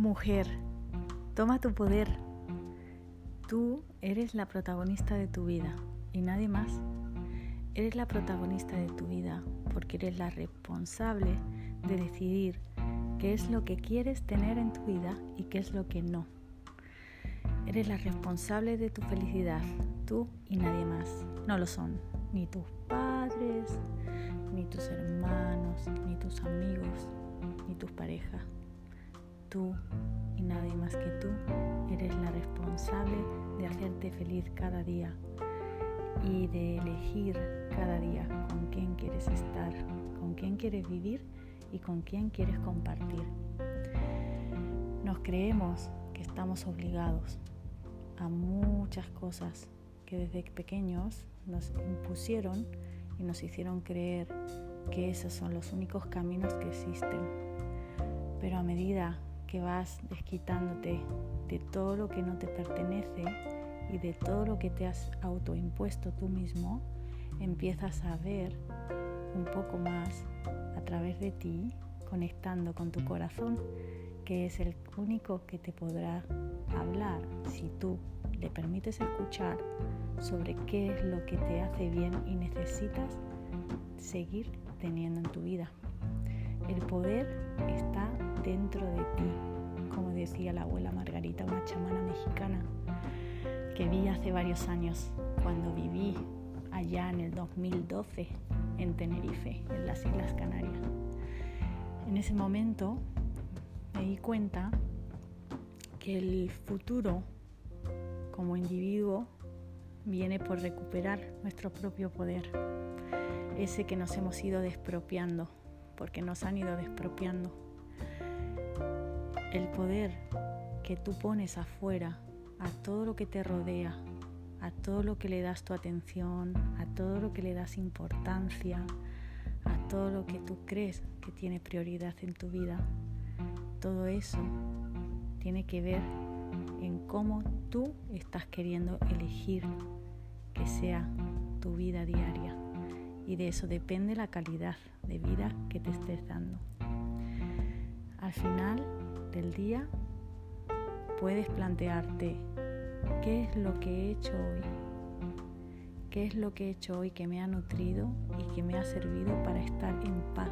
Mujer, toma tu poder. Tú eres la protagonista de tu vida y nadie más. Eres la protagonista de tu vida porque eres la responsable de decidir qué es lo que quieres tener en tu vida y qué es lo que no. Eres la responsable de tu felicidad, tú y nadie más. No lo son ni tus padres, ni tus hermanos, ni tus amigos, ni tus parejas. Tú y nadie más que tú eres la responsable de hacerte feliz cada día y de elegir cada día con quién quieres estar, con quién quieres vivir y con quién quieres compartir. Nos creemos que estamos obligados a muchas cosas que desde pequeños nos impusieron y nos hicieron creer que esos son los únicos caminos que existen. Pero a medida que vas desquitándote de todo lo que no te pertenece y de todo lo que te has autoimpuesto tú mismo, empiezas a ver un poco más a través de ti, conectando con tu corazón, que es el único que te podrá hablar si tú le permites escuchar sobre qué es lo que te hace bien y necesitas seguir teniendo en tu vida. El poder está dentro de ti, como decía la abuela Margarita, una chamana mexicana que vi hace varios años cuando viví allá en el 2012 en Tenerife, en las Islas Canarias. En ese momento me di cuenta que el futuro como individuo viene por recuperar nuestro propio poder, ese que nos hemos ido despropiando, porque nos han ido despropiando el poder que tú pones afuera, a todo lo que te rodea, a todo lo que le das tu atención, a todo lo que le das importancia, a todo lo que tú crees que tiene prioridad en tu vida, todo eso tiene que ver en cómo tú estás queriendo elegir que sea tu vida diaria. Y de eso depende la calidad de vida que te estés dando. Al final, del día, puedes plantearte qué es lo que he hecho hoy, qué es lo que he hecho hoy que me ha nutrido y que me ha servido para estar en paz.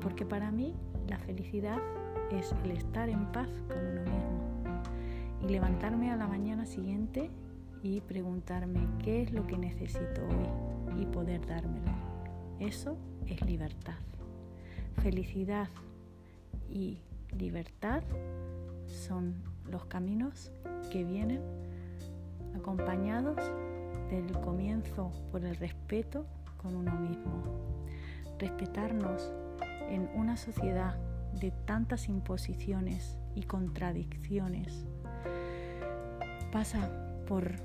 Porque para mí la felicidad es el estar en paz con uno mismo y levantarme a la mañana siguiente y preguntarme qué es lo que necesito hoy y poder dármelo. Eso es libertad. Felicidad y libertad son los caminos que vienen acompañados del comienzo por el respeto con uno mismo. Respetarnos en una sociedad de tantas imposiciones y contradicciones pasa por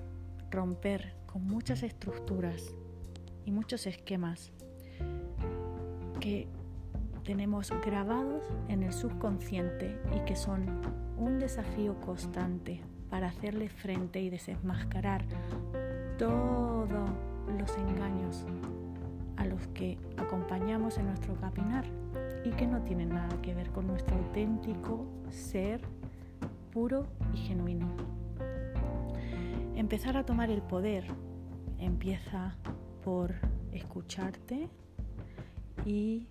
romper con muchas estructuras y muchos esquemas que tenemos grabados en el subconsciente y que son un desafío constante para hacerle frente y desenmascarar todos los engaños a los que acompañamos en nuestro caminar y que no tienen nada que ver con nuestro auténtico ser puro y genuino. Empezar a tomar el poder empieza por escucharte y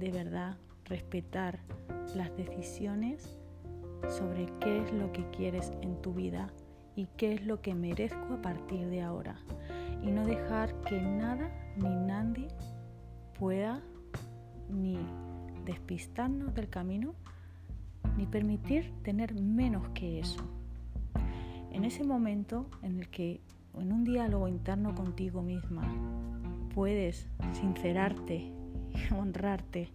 de verdad respetar las decisiones sobre qué es lo que quieres en tu vida y qué es lo que merezco a partir de ahora. Y no dejar que nada ni nadie pueda ni despistarnos del camino ni permitir tener menos que eso. En ese momento en el que en un diálogo interno contigo misma puedes sincerarte honrarte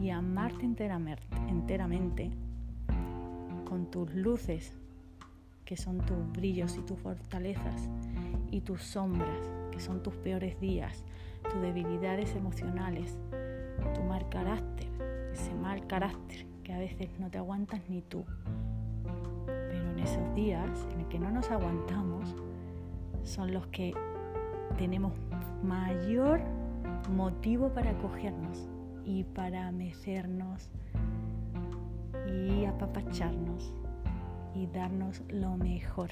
y amarte enteramente con tus luces, que son tus brillos y tus fortalezas, y tus sombras, que son tus peores días, tus debilidades emocionales, tu mal carácter, ese mal carácter que a veces no te aguantas ni tú. Pero en esos días en que no nos aguantamos, son los que tenemos mayor motivo para acogernos y para mecernos y apapacharnos y darnos lo mejor.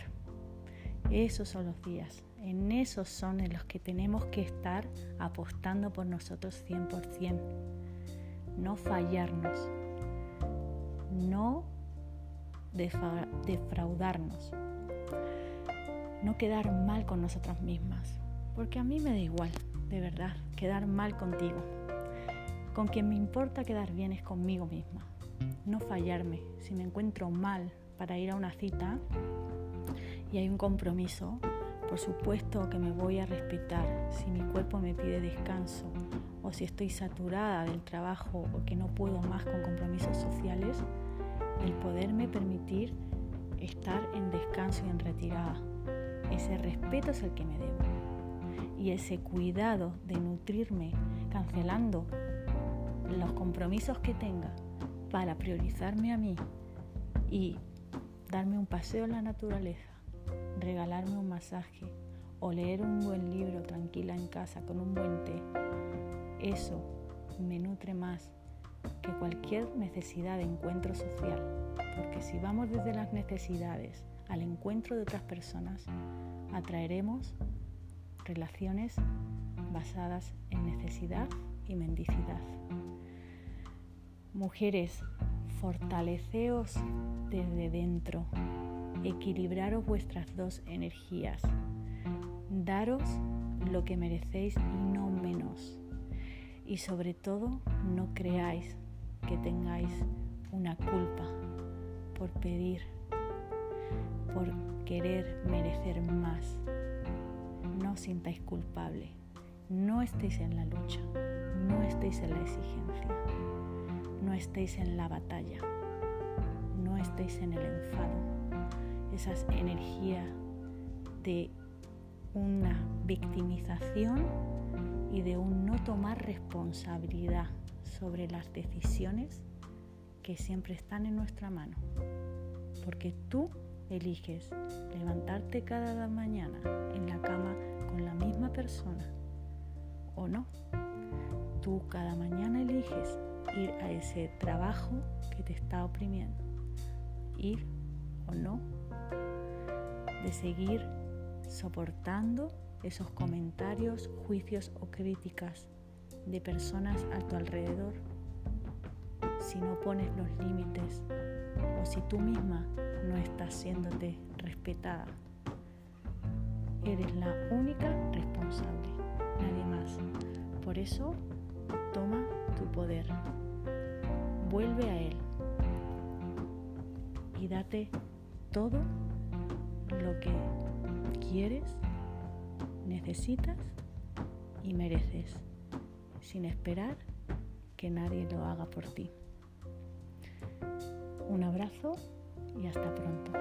Esos son los días, en esos son en los que tenemos que estar apostando por nosotros 100%. No fallarnos, no defraudarnos, no quedar mal con nosotras mismas, porque a mí me da igual, de verdad, quedar mal contigo. Con quien me importa quedar bien es conmigo misma, no fallarme. Si me encuentro mal para ir a una cita y hay un compromiso, por supuesto que me voy a respetar si mi cuerpo me pide descanso o si estoy saturada del trabajo o que no puedo más con compromisos sociales, el poderme permitir estar en descanso y en retirada. Ese respeto es el que me debo. Y ese cuidado de nutrirme cancelando los compromisos que tenga para priorizarme a mí y darme un paseo en la naturaleza, regalarme un masaje o leer un buen libro tranquila en casa con un buen té, eso me nutre más que cualquier necesidad de encuentro social, porque si vamos desde las necesidades al encuentro de otras personas, atraeremos relaciones basadas en necesidad y mendicidad. Mujeres, fortaleceos desde dentro, equilibraros vuestras dos energías, daros lo que merecéis y no menos. Y sobre todo, no creáis que tengáis una culpa por pedir, por querer merecer más. Sintáis culpable, no estéis en la lucha, no estéis en la exigencia, no estéis en la batalla, no estéis en el enfado, esas energías de una victimización y de un no tomar responsabilidad sobre las decisiones que siempre están en nuestra mano. Porque tú eliges levantarte cada mañana en la cama persona o no. Tú cada mañana eliges ir a ese trabajo que te está oprimiendo. Ir o no. De seguir soportando esos comentarios, juicios o críticas de personas a tu alrededor, si no pones los límites o si tú misma no estás siéndote respetada. Eres la única nadie más. Por eso, toma tu poder, vuelve a él y date todo lo que quieres, necesitas y mereces sin esperar que nadie lo haga por ti. Un abrazo y hasta pronto.